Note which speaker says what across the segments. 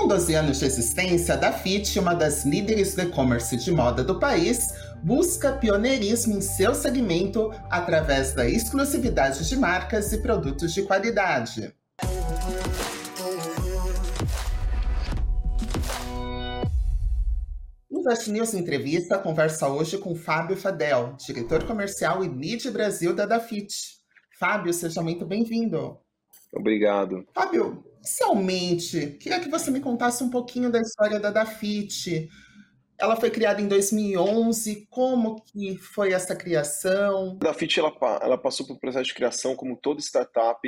Speaker 1: Com 12 anos de existência, a Dafit, uma das líderes do e-commerce de moda do país, busca pioneirismo em seu segmento através da exclusividade de marcas e produtos de qualidade. O Fast News Entrevista conversa hoje com Fábio Fadel, diretor comercial e lead Brasil da Dafit. Fábio, seja muito bem-vindo.
Speaker 2: Obrigado.
Speaker 1: Fábio, inicialmente, queria que você me contasse um pouquinho da história da Dafit. Ela foi criada em 2011, como que foi essa criação?
Speaker 2: A Dafit, ela, ela passou por um processo de criação como toda startup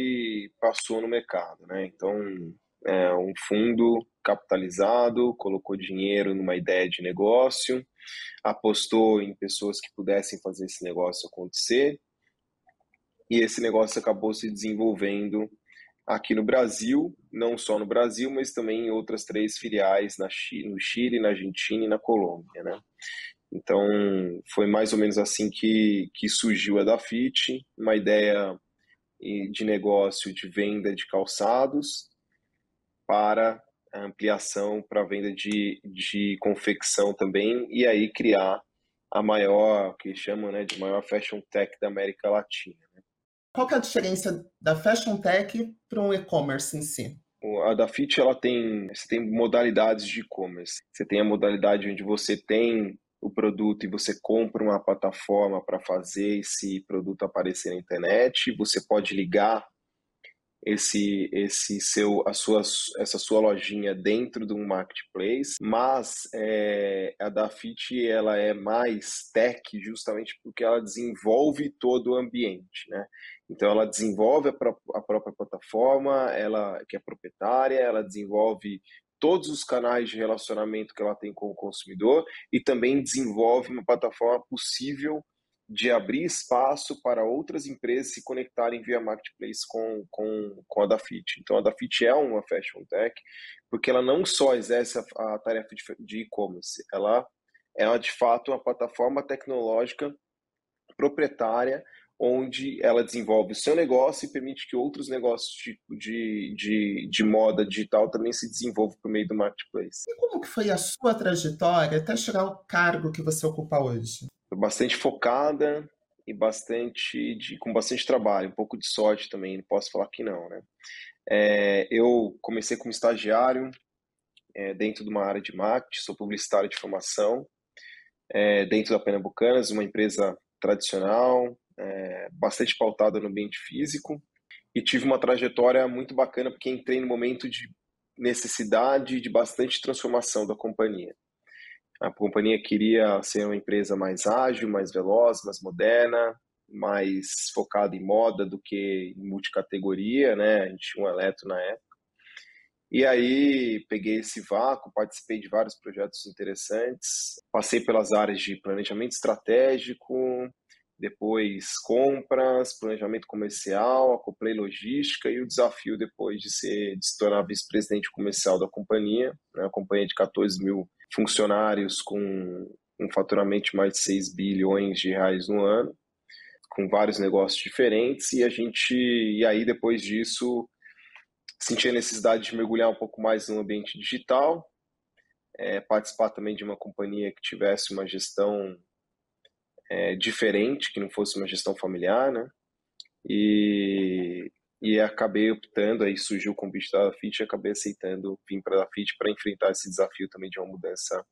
Speaker 2: passou no mercado, né? Então, é um fundo capitalizado, colocou dinheiro numa ideia de negócio, apostou em pessoas que pudessem fazer esse negócio acontecer, e esse negócio acabou se desenvolvendo aqui no Brasil, não só no Brasil, mas também em outras três filiais na Chile, no Chile, na Argentina e na Colômbia, né? Então, foi mais ou menos assim que, que surgiu a Dafit, uma ideia de negócio de venda de calçados para ampliação para venda de, de confecção também, e aí criar a maior, que chamam né, de maior fashion tech da América Latina.
Speaker 1: Qual é a diferença da fashion tech para um e-commerce em si?
Speaker 2: A Dafit ela tem, você tem modalidades de e-commerce. Você tem a modalidade onde você tem o produto e você compra uma plataforma para fazer esse produto aparecer na internet. Você pode ligar esse esse seu a sua essa sua lojinha dentro de um marketplace mas é, a Dafit ela é mais tech justamente porque ela desenvolve todo o ambiente né então ela desenvolve a, pró a própria plataforma ela que é proprietária ela desenvolve todos os canais de relacionamento que ela tem com o consumidor e também desenvolve uma plataforma possível de abrir espaço para outras empresas se conectarem via marketplace com, com, com a Dafit. Então, a Dafit é uma fashion tech, porque ela não só exerce a, a tarefa de e-commerce, ela é de fato uma plataforma tecnológica proprietária onde ela desenvolve o seu negócio e permite que outros negócios de, de, de, de, moda digital também se desenvolvam por meio do marketplace.
Speaker 1: E como que foi a sua trajetória até chegar ao cargo que você ocupa hoje?
Speaker 2: bastante focada e bastante de, com bastante trabalho, um pouco de sorte também, não posso falar que não, né? É, eu comecei como estagiário é, dentro de uma área de marketing, sou publicitário de formação, é, dentro da Pernambucanas, uma empresa tradicional, é, bastante pautada no ambiente físico, e tive uma trajetória muito bacana porque entrei no momento de necessidade de bastante transformação da companhia. A companhia queria ser uma empresa mais ágil, mais veloz, mais moderna, mais focada em moda do que em multicategoria, né? A gente tinha um eletro na época. E aí peguei esse vácuo, participei de vários projetos interessantes, passei pelas áreas de planejamento estratégico, depois compras, planejamento comercial, acoplei logística e o desafio depois de ser de se tornar vice-presidente comercial da companhia, né, uma companhia de 14 mil funcionários com um faturamento de mais de 6 bilhões de reais no ano, com vários negócios diferentes e a gente e aí depois disso senti a necessidade de mergulhar um pouco mais no ambiente digital, é, participar também de uma companhia que tivesse uma gestão é, diferente, que não fosse uma gestão familiar, né? E, e acabei optando, aí surgiu o convite da FIT e acabei aceitando vir para a FIT para enfrentar esse desafio também de uma mudança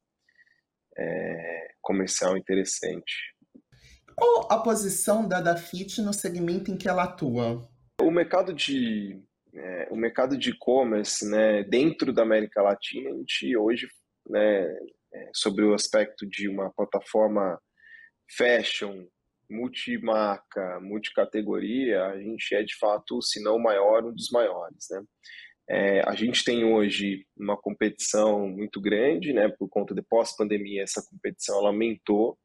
Speaker 2: é, comercial interessante.
Speaker 1: Qual a posição da Dafit no segmento em que ela atua?
Speaker 2: O mercado de é, o mercado de e-commerce, né, dentro da América Latina, a gente hoje, né, é, sobre o aspecto de uma plataforma fashion, multimarca, multicategoria, a gente é de fato, se não o maior, um dos maiores, né? É, a gente tem hoje uma competição muito grande, né? Por conta de pós-pandemia, essa competição ela aumentou,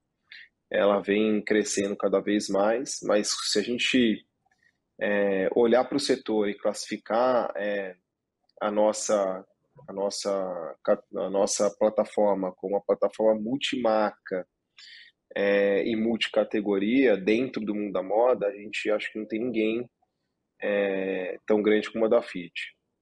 Speaker 2: ela vem crescendo cada vez mais, mas se a gente é, olhar para o setor e classificar é, a nossa a nossa a nossa plataforma como uma plataforma multimarca é, e multicategoria dentro do mundo da moda, a gente acha que não tem ninguém é, tão grande como a da Fit.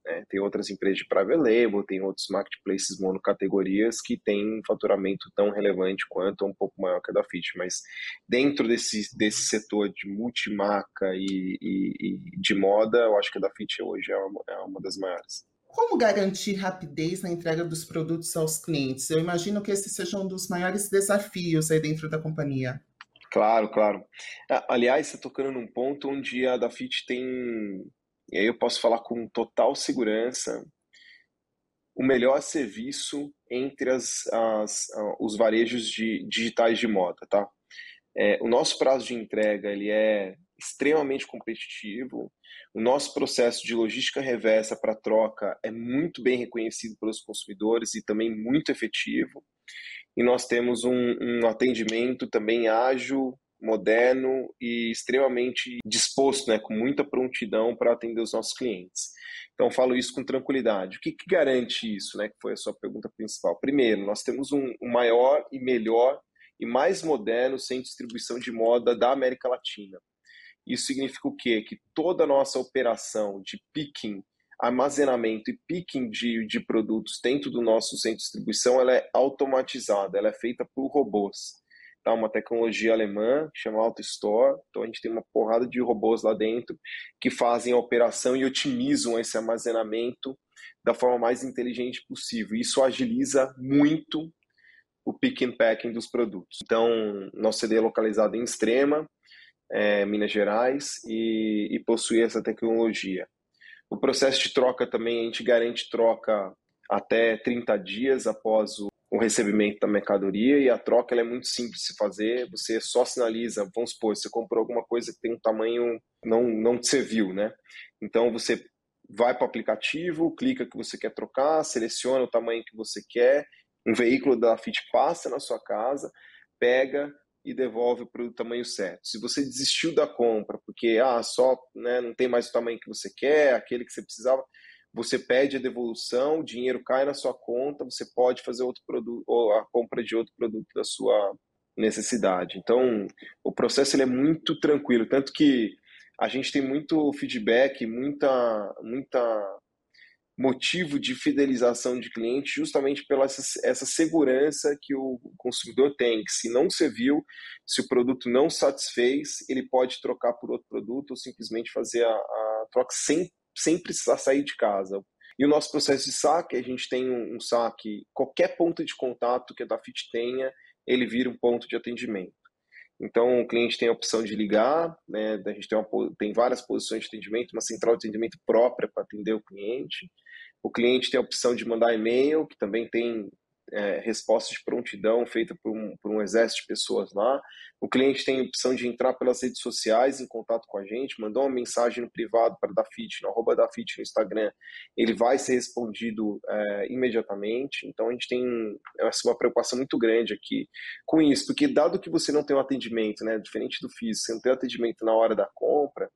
Speaker 2: Né? Tem outras empresas de private label, tem outros marketplaces monocategorias que têm um faturamento tão relevante quanto, ou um pouco maior que a da Fit, mas dentro desse, desse setor de multimarca e, e, e de moda, eu acho que a da Fit hoje é uma, é uma das maiores.
Speaker 1: Como garantir rapidez na entrega dos produtos aos clientes? Eu imagino que esse seja um dos maiores desafios aí dentro da companhia.
Speaker 2: Claro, claro. Aliás, você tocando num ponto onde a Dafit tem, e aí eu posso falar com total segurança, o melhor serviço entre as, as, os varejos de, digitais de moda, tá? É, o nosso prazo de entrega ele é extremamente competitivo. O nosso processo de logística reversa para troca é muito bem reconhecido pelos consumidores e também muito efetivo e nós temos um, um atendimento também ágil, moderno e extremamente disposto, né, com muita prontidão para atender os nossos clientes. Então, falo isso com tranquilidade. O que, que, garante isso, né, que foi a sua pergunta principal? Primeiro, nós temos um, um maior e melhor e mais moderno de distribuição de moda da América Latina. Isso significa o quê? Que toda a nossa operação de picking armazenamento e picking de, de produtos dentro do nosso centro de distribuição ela é automatizada, ela é feita por robôs. Tá? Uma tecnologia alemã chama AutoStore. Então a gente tem uma porrada de robôs lá dentro que fazem a operação e otimizam esse armazenamento da forma mais inteligente possível. Isso agiliza muito o pick and packing dos produtos. Então, nosso CD é localizado em Extrema, é, Minas Gerais, e, e possui essa tecnologia. O processo de troca também, a gente garante troca até 30 dias após o, o recebimento da mercadoria e a troca é muito simples de se fazer, você só sinaliza, vamos supor, você comprou alguma coisa que tem um tamanho não, não te serviu, né? Então você vai para o aplicativo, clica que você quer trocar, seleciona o tamanho que você quer, um veículo da Fit passa na sua casa, pega, e devolve o produto do tamanho certo. Se você desistiu da compra porque ah, só né, não tem mais o tamanho que você quer, aquele que você precisava, você pede a devolução, o dinheiro cai na sua conta, você pode fazer outro produto ou a compra de outro produto da sua necessidade. Então, o processo ele é muito tranquilo, tanto que a gente tem muito feedback, muita muita motivo de fidelização de cliente justamente pela essa, essa segurança que o consumidor tem, que se não serviu, se o produto não satisfez, ele pode trocar por outro produto ou simplesmente fazer a, a troca sem, sem precisar sair de casa. E o nosso processo de saque, a gente tem um, um saque, qualquer ponto de contato que a Dafit tenha, ele vira um ponto de atendimento. Então, o cliente tem a opção de ligar, né? a gente tem, uma, tem várias posições de atendimento, uma central de atendimento própria para atender o cliente. O cliente tem a opção de mandar e-mail, que também tem é, resposta de prontidão feita por um, por um exército de pessoas lá. O cliente tem a opção de entrar pelas redes sociais em contato com a gente, mandou uma mensagem no privado para da Fit, no arroba no Instagram, ele vai ser respondido é, imediatamente. Então a gente tem assim, uma preocupação muito grande aqui com isso, porque dado que você não tem um atendimento, né, diferente do físico, você não tem um atendimento na hora da compra,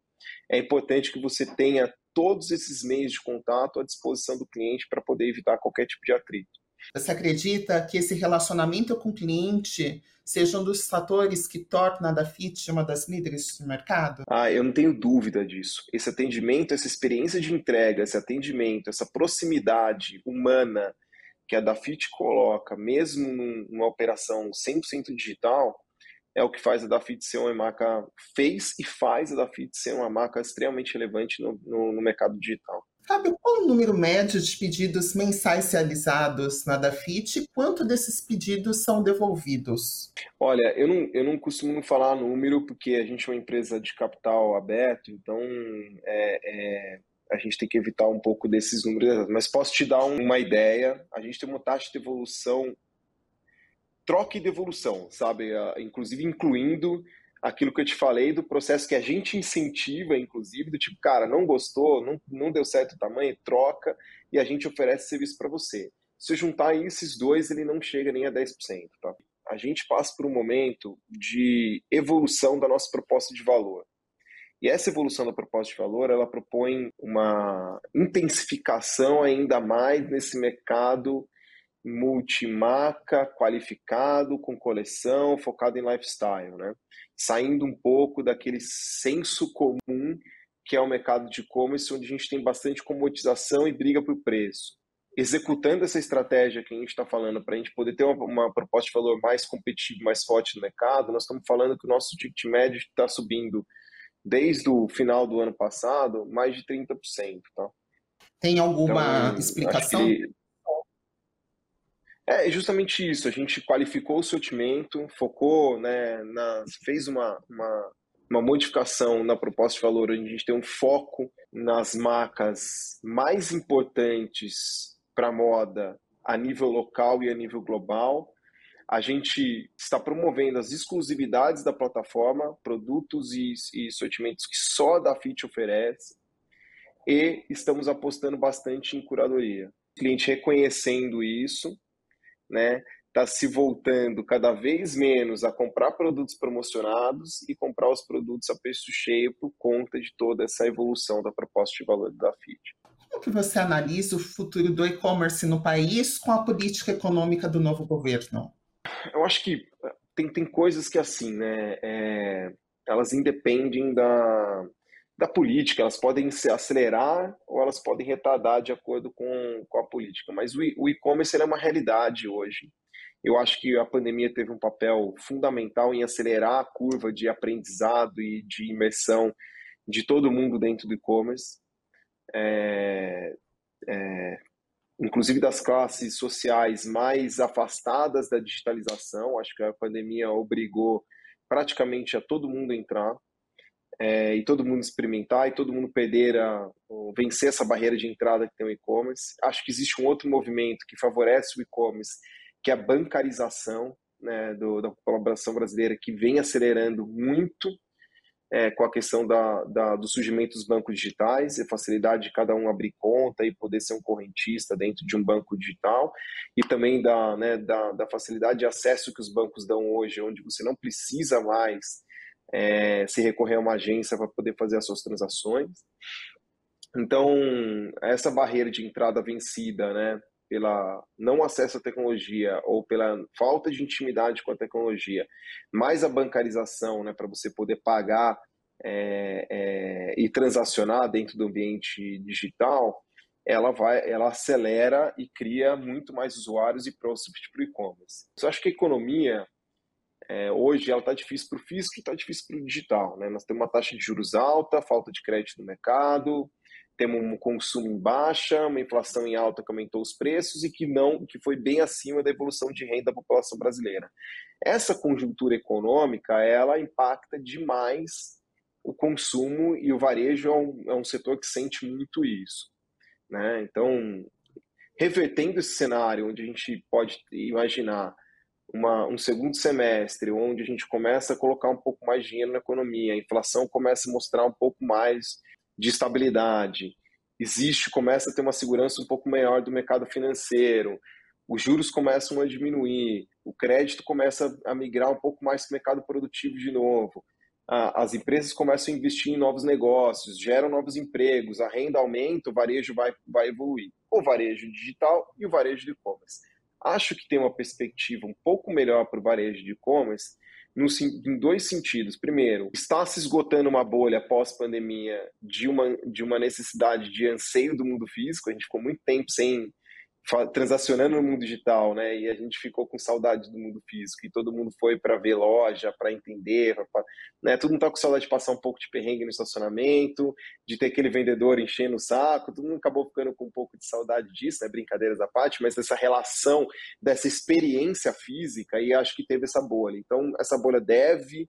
Speaker 2: é importante que você tenha todos esses meios de contato à disposição do cliente para poder evitar qualquer tipo de atrito.
Speaker 1: Você acredita que esse relacionamento com o cliente seja um dos fatores que torna a Dafit uma das líderes do mercado?
Speaker 2: Ah, eu não tenho dúvida disso. Esse atendimento, essa experiência de entrega, esse atendimento, essa proximidade humana que a Dafit coloca, mesmo numa operação 100% digital, é o que faz a Dafit ser uma marca, fez e faz a Dafit ser uma marca extremamente relevante no, no, no mercado digital.
Speaker 1: Sabe qual o número médio de pedidos mensais realizados na Dafit e quanto desses pedidos são devolvidos?
Speaker 2: Olha, eu não, eu não costumo falar número porque a gente é uma empresa de capital aberto, então é, é, a gente tem que evitar um pouco desses números, mas posso te dar uma ideia. A gente tem uma taxa de devolução, troca e devolução, sabe? Inclusive incluindo aquilo que eu te falei do processo que a gente incentiva, inclusive, do tipo, cara, não gostou, não, não deu certo o tamanho, troca e a gente oferece serviço para você. Se juntar esses dois, ele não chega nem a 10%, tá? A gente passa por um momento de evolução da nossa proposta de valor. E essa evolução da proposta de valor, ela propõe uma intensificação ainda mais nesse mercado multimarca, qualificado, com coleção, focado em lifestyle, né? Saindo um pouco daquele senso comum que é o mercado de e-commerce, onde a gente tem bastante comodização e briga por preço. Executando essa estratégia que a gente está falando para a gente poder ter uma, uma, proposta de valor mais competitiva, mais forte no mercado, nós estamos falando que o nosso ticket médio está subindo desde o final do ano passado mais de 30%. Tá?
Speaker 1: Tem alguma então, explicação? Que...
Speaker 2: É justamente isso. A gente qualificou o sortimento, focou, né, fez uma, uma uma modificação na proposta de valor, onde a gente tem um foco nas marcas mais importantes para moda a nível local e a nível global. A gente está promovendo as exclusividades da plataforma, produtos e, e sortimentos que só a Dafit oferece, e estamos apostando bastante em curadoria. O cliente reconhecendo isso, né? está se voltando cada vez menos a comprar produtos promocionados e comprar os produtos a preço cheio por conta de toda essa evolução da proposta de valor da FIT.
Speaker 1: Como que você analisa o futuro do e-commerce no país com a política econômica do novo governo?
Speaker 2: Eu acho que tem, tem coisas que assim, né, é, elas independem da, da política, elas podem se acelerar ou elas podem retardar de acordo com, com a política. Mas o e-commerce é uma realidade hoje. Eu acho que a pandemia teve um papel fundamental em acelerar a curva de aprendizado e de imersão de todo mundo dentro do e-commerce, é, é, inclusive das classes sociais mais afastadas da digitalização. Acho que a pandemia obrigou praticamente a todo mundo entrar é, e todo mundo experimentar e todo mundo perder a, vencer essa barreira de entrada que tem o e-commerce. Acho que existe um outro movimento que favorece o e-commerce que é a bancarização né, do, da colaboração brasileira, que vem acelerando muito é, com a questão da, da, do surgimento dos bancos digitais, a facilidade de cada um abrir conta e poder ser um correntista dentro de um banco digital, e também da, né, da, da facilidade de acesso que os bancos dão hoje, onde você não precisa mais é, se recorrer a uma agência para poder fazer as suas transações. Então, essa barreira de entrada vencida, né, pela não acesso à tecnologia ou pela falta de intimidade com a tecnologia, mais a bancarização, né, para você poder pagar é, é, e transacionar dentro do ambiente digital, ela vai, ela acelera e cria muito mais usuários e prospects para o e-commerce. Eu acho que a economia é, hoje ela está difícil para o físico e está difícil para o digital. Né? Nós temos uma taxa de juros alta, falta de crédito no mercado, temos um consumo em baixa, uma inflação em alta que aumentou os preços e que não, que foi bem acima da evolução de renda da população brasileira. Essa conjuntura econômica, ela impacta demais o consumo e o varejo é um, é um setor que sente muito isso. Né? Então, revertendo esse cenário, onde a gente pode imaginar uma, um segundo semestre, onde a gente começa a colocar um pouco mais de dinheiro na economia, a inflação começa a mostrar um pouco mais de estabilidade, existe, começa a ter uma segurança um pouco maior do mercado financeiro, os juros começam a diminuir, o crédito começa a migrar um pouco mais para o mercado produtivo de novo, as empresas começam a investir em novos negócios, geram novos empregos, a renda aumenta, o varejo vai, vai evoluir. O varejo digital e o varejo de e-commerce. Acho que tem uma perspectiva um pouco melhor para o varejo de e-commerce, em dois sentidos. Primeiro, está se esgotando uma bolha pós-pandemia de uma, de uma necessidade de anseio do mundo físico. A gente ficou muito tempo sem transacionando no mundo digital, né? E a gente ficou com saudade do mundo físico e todo mundo foi para ver loja, para entender, pra, né? Todo mundo tá com saudade de passar um pouco de perrengue no estacionamento, de ter aquele vendedor enchendo o saco. Todo mundo acabou ficando com um pouco de saudade disso, né? Brincadeiras à parte, mas dessa relação, dessa experiência física e acho que teve essa bolha. Então essa bolha deve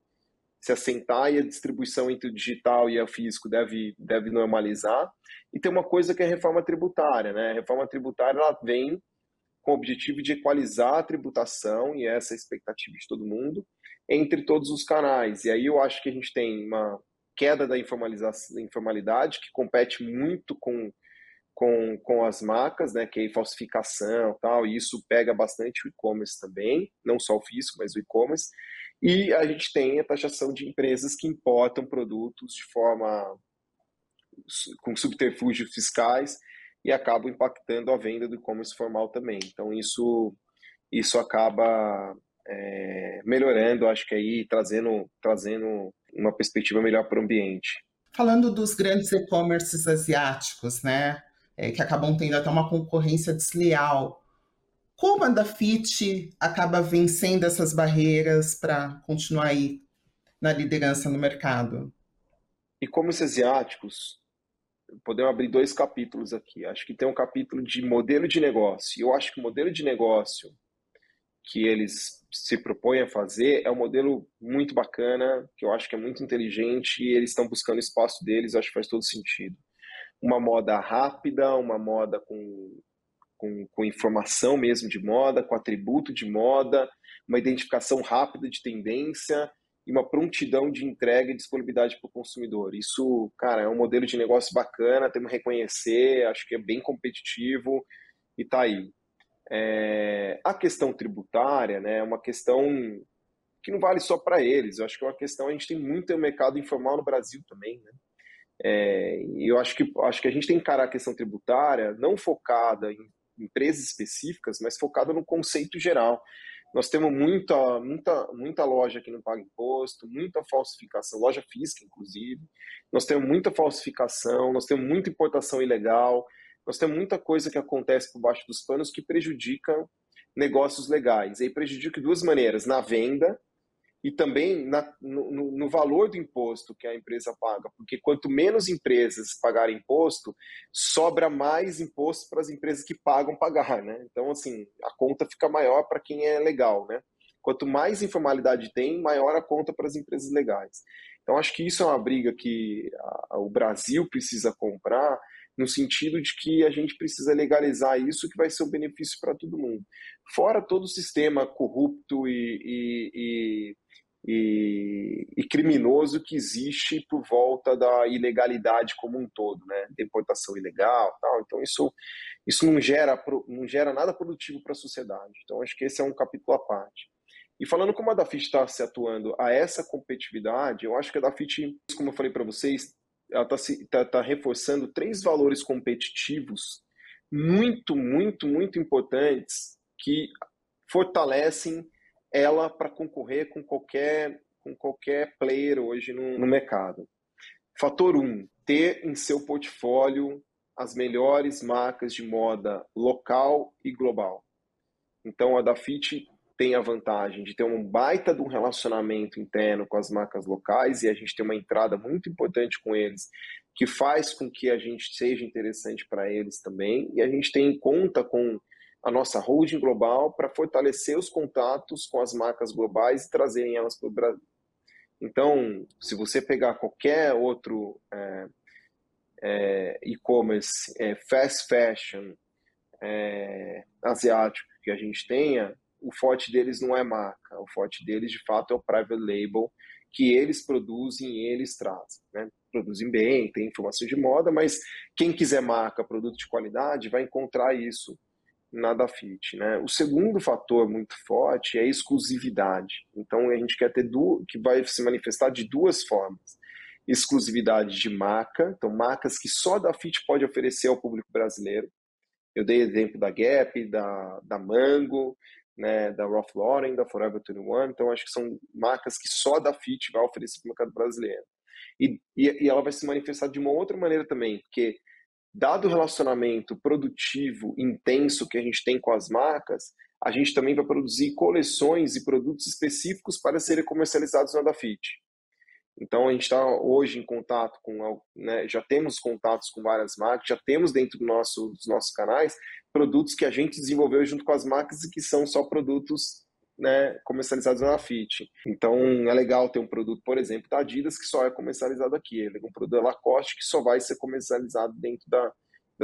Speaker 2: se assentar e a distribuição entre o digital e o físico deve, deve normalizar. E tem uma coisa que é a reforma tributária. Né? A reforma tributária ela vem com o objetivo de equalizar a tributação, e essa é a expectativa de todo mundo, entre todos os canais. E aí eu acho que a gente tem uma queda da informalidade, que compete muito com, com, com as marcas, né, que é falsificação tal, e isso pega bastante o e-commerce também, não só o físico, mas o e-commerce. E a gente tem a taxação de empresas que importam produtos de forma com subterfúgios fiscais e acabam impactando a venda do e-commerce formal também. Então isso isso acaba é, melhorando, acho que aí trazendo trazendo uma perspectiva melhor para o ambiente.
Speaker 1: Falando dos grandes e-commerces asiáticos, né, é, que acabam tendo até uma concorrência desleal, como a Dafit acaba vencendo essas barreiras para continuar aí na liderança no mercado?
Speaker 2: E como os asiáticos, podemos abrir dois capítulos aqui. Acho que tem um capítulo de modelo de negócio. Eu acho que o modelo de negócio que eles se propõem a fazer é um modelo muito bacana, que eu acho que é muito inteligente e eles estão buscando espaço deles, acho que faz todo sentido. Uma moda rápida, uma moda com, com, com informação mesmo de moda, com atributo de moda, uma identificação rápida de tendência e uma prontidão de entrega e disponibilidade para o consumidor. Isso, cara, é um modelo de negócio bacana, temos que reconhecer, acho que é bem competitivo e está aí. É, a questão tributária né, é uma questão que não vale só para eles, eu acho que é uma questão, a gente tem muito mercado informal no Brasil também, né? É, eu acho que, acho que a gente tem que encarar a questão tributária não focada em empresas específicas, mas focada no conceito geral. Nós temos muita, muita, muita loja que não paga imposto, muita falsificação, loja física, inclusive. Nós temos muita falsificação, nós temos muita importação ilegal, nós temos muita coisa que acontece por baixo dos panos que prejudica negócios legais. E aí prejudica de duas maneiras: na venda e também na, no, no, valor do imposto que a empresa paga, porque quanto menos empresas pagarem imposto, sobra mais imposto para as empresas que pagam pagar, né? Então, assim, a conta fica maior para quem é legal, né? Quanto mais informalidade tem, maior a conta para as empresas legais. Então, acho que isso é uma briga que a, o Brasil precisa comprar, no sentido de que a gente precisa legalizar isso, que vai ser um benefício para todo mundo. Fora todo o sistema corrupto e, e, e e, e, criminoso que existe por volta da ilegalidade como um todo, né? Deportação ilegal, tal. Então isso isso não gera não gera nada produtivo para a sociedade. Então acho que esse é um capítulo à parte. E falando como a Dafit está se atuando a essa competitividade, eu acho que a Dafit, como eu falei para vocês, ela está tá, tá reforçando três valores competitivos muito, muito, muito importantes que fortalecem ela para concorrer com qualquer, com qualquer player hoje no, no mercado. Fator 1, um, ter em seu portfólio as melhores marcas de moda local e global. Então a Dafit tem a vantagem de ter um baita de um relacionamento interno com as marcas locais e a gente tem uma entrada muito importante com eles que faz com que a gente seja interessante para eles também e a gente tem conta com a nossa holding global para fortalecer os contatos com as marcas globais e trazerem elas para o Brasil. Então, se você pegar qualquer outro é, é, e-commerce, é, fast fashion é, asiático que a gente tenha, o forte deles não é marca, o forte deles de fato é o private label que eles produzem e eles trazem. Né? Produzem bem, tem informação de moda, mas quem quiser marca, produto de qualidade, vai encontrar isso na Dafit. Né? O segundo fator muito forte é a exclusividade. Então a gente quer ter duas, que vai se manifestar de duas formas. Exclusividade de marca, então marcas que só a Dafit pode oferecer ao público brasileiro. Eu dei exemplo da Gap, da, da Mango, né, da Ralph Lauren, da Forever 21. Então acho que são marcas que só a Dafit vai oferecer para o mercado brasileiro. E, e, e ela vai se manifestar de uma outra maneira também, porque dado o relacionamento produtivo intenso que a gente tem com as marcas, a gente também vai produzir coleções e produtos específicos para serem comercializados na Dafit. Então a gente está hoje em contato com, né, já temos contatos com várias marcas, já temos dentro do nosso, dos nossos canais produtos que a gente desenvolveu junto com as marcas e que são só produtos né, comercializados na Fit. Então é legal ter um produto, por exemplo, da Adidas que só é comercializado aqui, é um produto da Lacoste que só vai ser comercializado dentro da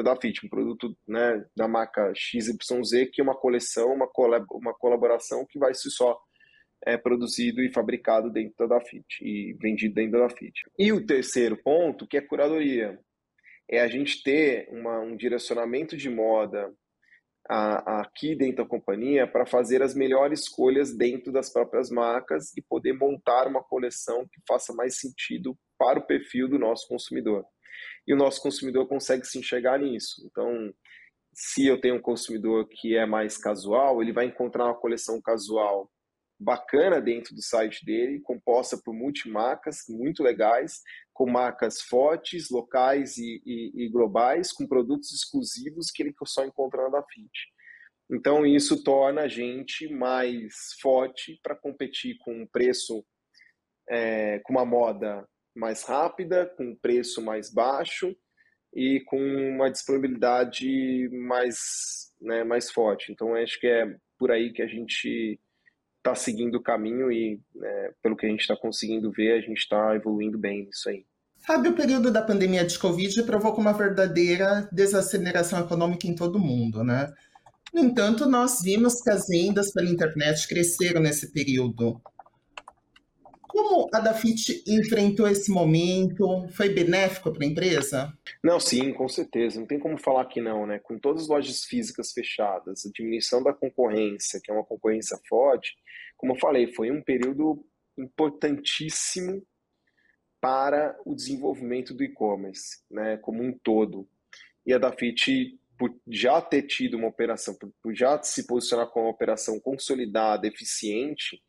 Speaker 2: da Fit, um produto né, da marca XYZ que é uma coleção, uma, colab uma colaboração que vai ser só é, produzido e fabricado dentro da Fit e vendido dentro da Fit. E o terceiro ponto, que é curadoria, é a gente ter uma, um direcionamento de moda a, aqui dentro da companhia para fazer as melhores escolhas dentro das próprias marcas e poder montar uma coleção que faça mais sentido para o perfil do nosso consumidor. E o nosso consumidor consegue se enxergar nisso. Então, se eu tenho um consumidor que é mais casual, ele vai encontrar uma coleção casual bacana dentro do site dele, composta por multimarcas muito legais, com marcas fortes, locais e, e, e globais, com produtos exclusivos que ele só encontra na Dafit. Então, isso torna a gente mais forte para competir com um preço, é, com uma moda mais rápida, com um preço mais baixo e com uma disponibilidade mais, né, mais forte. Então, acho que é por aí que a gente está seguindo o caminho e, né, pelo que a gente está conseguindo ver, a gente está evoluindo bem nisso aí.
Speaker 1: Sabe, o período da pandemia de Covid provocou uma verdadeira desaceleração econômica em todo o mundo, né? No entanto, nós vimos que as vendas pela internet cresceram nesse período. Como a Dafit enfrentou esse momento? Foi benéfico para a empresa?
Speaker 2: Não, sim, com certeza. Não tem como falar que não, né? Com todas as lojas físicas fechadas, a diminuição da concorrência, que é uma concorrência forte, como eu falei, foi um período importantíssimo para o desenvolvimento do e-commerce, né, como um todo. E a Dafit, por já ter tido uma operação, por já se posicionar como uma operação consolidada, eficiente,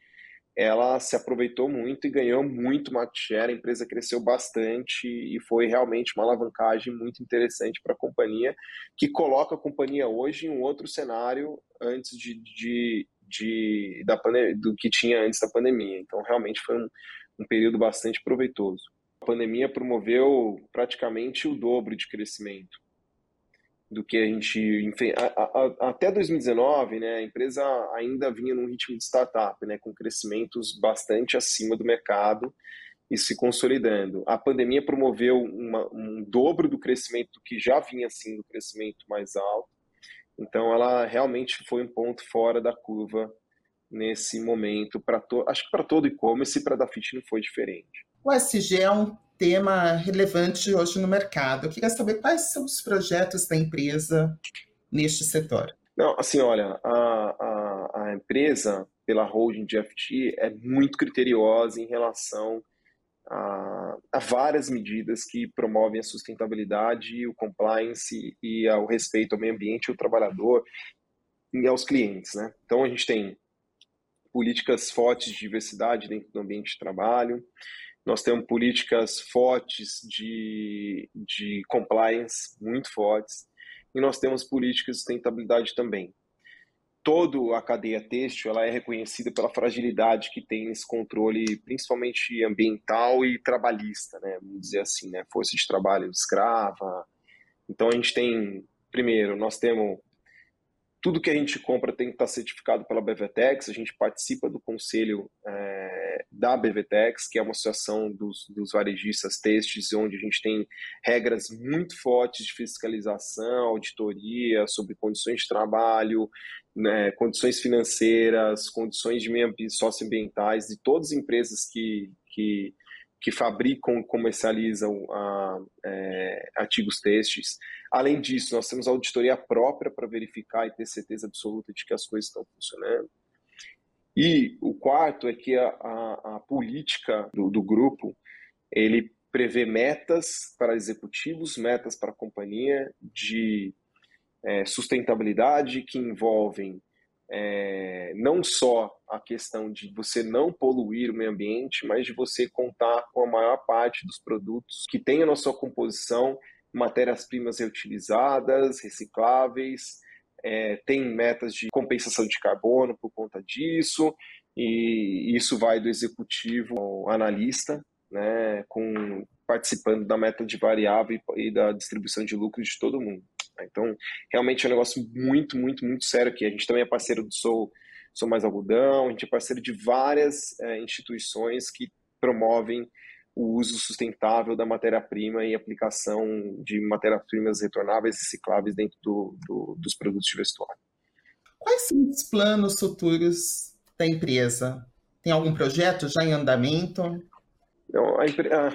Speaker 2: ela se aproveitou muito e ganhou muito market share, a empresa cresceu bastante e foi realmente uma alavancagem muito interessante para a companhia, que coloca a companhia hoje em um outro cenário antes de, de, de da do que tinha antes da pandemia. Então, realmente foi um, um período bastante proveitoso. A pandemia promoveu praticamente o dobro de crescimento do que a gente a, a, até 2019, né, a empresa ainda vinha num ritmo de startup, né, com crescimentos bastante acima do mercado e se consolidando. A pandemia promoveu uma, um dobro do crescimento que já vinha assim do crescimento mais alto. Então, ela realmente foi um ponto fora da curva nesse momento para acho que para todo e-commerce e para a Dafit não foi diferente.
Speaker 1: O SG é um tema relevante hoje no mercado. Eu queria saber quais são os projetos da empresa neste setor.
Speaker 2: Não, assim, olha, a, a, a empresa, pela holding de FT, é muito criteriosa em relação a, a, várias medidas que promovem a sustentabilidade, o compliance e o respeito ao meio ambiente, ao trabalhador e aos clientes. Né? Então, a gente tem políticas fortes de diversidade dentro do ambiente de trabalho, nós temos políticas fortes de, de compliance, muito fortes, e nós temos políticas de sustentabilidade também. Toda a cadeia têxtil ela é reconhecida pela fragilidade que tem nesse controle, principalmente ambiental e trabalhista, né? vamos dizer assim, né? força de trabalho escrava. Então a gente tem, primeiro, nós temos tudo que a gente compra tem que estar certificado pela BVTEX. A gente participa do conselho é, da BVTEX, que é uma associação dos, dos varejistas têxteis, onde a gente tem regras muito fortes de fiscalização, auditoria sobre condições de trabalho, né, condições financeiras, condições de meio socioambientais de todas as empresas que, que que fabricam comercializam a, é, artigos têxteis. Além disso, nós temos auditoria própria para verificar e ter certeza absoluta de que as coisas estão funcionando. E o quarto é que a, a, a política do, do, grupo ele prevê metas para executivos, metas para a companhia de é, sustentabilidade que envolvem é, não só a questão de você não poluir o meio ambiente, mas de você contar com a maior parte dos produtos que tenham na sua composição matérias-primas reutilizadas, recicláveis, é, tem metas de compensação de carbono por conta disso, e isso vai do executivo ao analista, né, com, participando da meta de variável e, da distribuição de lucros de todo mundo. Então, realmente é um negócio muito, muito, muito sério aqui. A gente também é parceiro do Sou, Sou Mais Algodão, a gente é parceiro de várias é, instituições que promovem o uso sustentável da matéria-prima e aplicação de matérias-primas retornáveis e recicláveis dentro do, do, dos produtos de vestuário.
Speaker 1: Quais são os planos futuros da empresa? Tem algum projeto já em andamento?
Speaker 2: Não, a, a,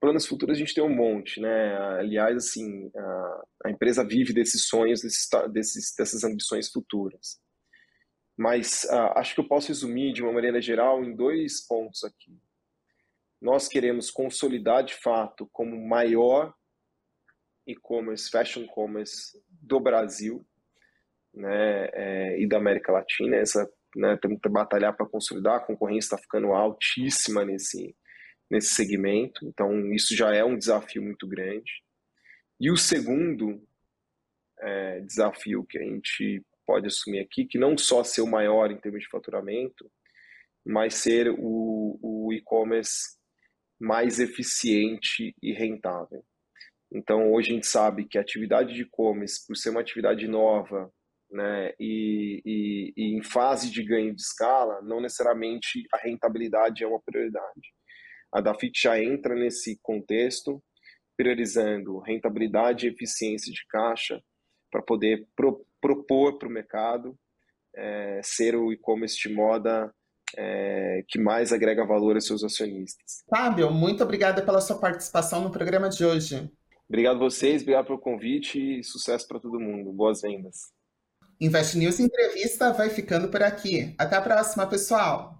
Speaker 2: planos futuros a gente tem um monte, né? Aliás, assim, a, a empresa vive desses sonhos, desses, desses, dessas ambições futuras. Mas uh, acho que eu posso resumir de uma maneira geral em dois pontos aqui. Nós queremos consolidar de fato como maior e-commerce, fashion commerce do Brasil né, é, e da América Latina. Essa né, temos que batalhar para consolidar, a concorrência está ficando altíssima nesse, nesse segmento, então isso já é um desafio muito grande. E o segundo é, desafio que a gente pode assumir aqui, que não só ser o maior em termos de faturamento, mas ser o, o e-commerce mais eficiente e rentável. Então, hoje a gente sabe que a atividade de e-commerce, por ser uma atividade nova né, e, e, e, em fase de ganho de escala, não necessariamente a rentabilidade é uma prioridade. A Dafit já entra nesse contexto, priorizando rentabilidade e eficiência de caixa para poder pro, propor para o mercado é, ser o e-commerce de moda é, que mais agrega valor aos seus acionistas.
Speaker 1: Fábio, muito obrigada pela sua participação no programa de hoje.
Speaker 2: Obrigado a vocês, obrigado pelo convite e sucesso para todo mundo. Boas vendas.
Speaker 1: Invest News Entrevista vai ficando por aqui. Até a próxima, pessoal!